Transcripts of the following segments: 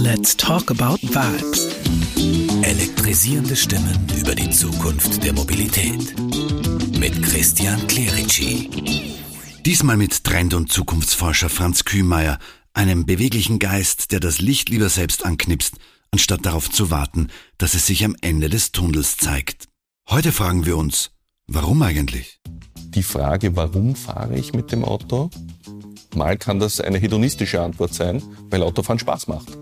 Let's talk about vibes. Elektrisierende Stimmen über die Zukunft der Mobilität. Mit Christian Clerici. Diesmal mit Trend- und Zukunftsforscher Franz Kühmeier, einem beweglichen Geist, der das Licht lieber selbst anknipst, anstatt darauf zu warten, dass es sich am Ende des Tunnels zeigt. Heute fragen wir uns, warum eigentlich? Die Frage, warum fahre ich mit dem Auto? Mal kann das eine hedonistische Antwort sein, weil Autofahren Spaß macht.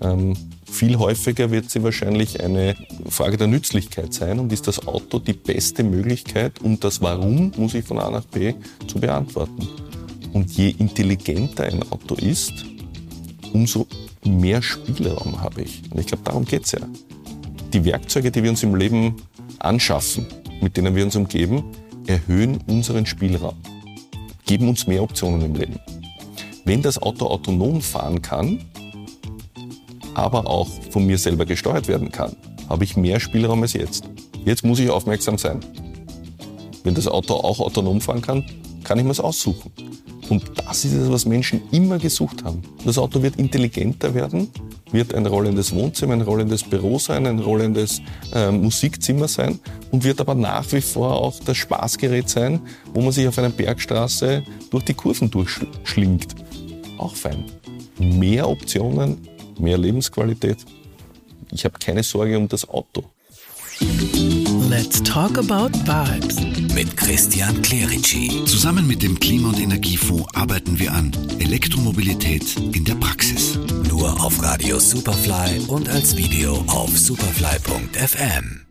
Ähm, viel häufiger wird sie wahrscheinlich eine Frage der Nützlichkeit sein und ist das Auto die beste Möglichkeit, um das Warum muss ich von A nach B zu beantworten. Und je intelligenter ein Auto ist, umso mehr Spielraum habe ich. Und ich glaube, darum geht es ja. Die Werkzeuge, die wir uns im Leben anschaffen, mit denen wir uns umgeben, erhöhen unseren Spielraum, geben uns mehr Optionen im Leben. Wenn das Auto autonom fahren kann, aber auch von mir selber gesteuert werden kann, habe ich mehr Spielraum als jetzt. Jetzt muss ich aufmerksam sein. Wenn das Auto auch autonom fahren kann, kann ich mir es aussuchen. Und das ist es, was Menschen immer gesucht haben. Das Auto wird intelligenter werden, wird ein rollendes Wohnzimmer, ein rollendes Büro sein, ein rollendes äh, Musikzimmer sein und wird aber nach wie vor auch das Spaßgerät sein, wo man sich auf einer Bergstraße durch die Kurven durchschlingt. Auch fein. Mehr Optionen, mehr Lebensqualität. Ich habe keine Sorge um das Auto. Let's talk about vibes. Mit Christian Clerici. Zusammen mit dem Klima- und Energiefonds arbeiten wir an Elektromobilität in der Praxis. Nur auf Radio Superfly und als Video auf superfly.fm.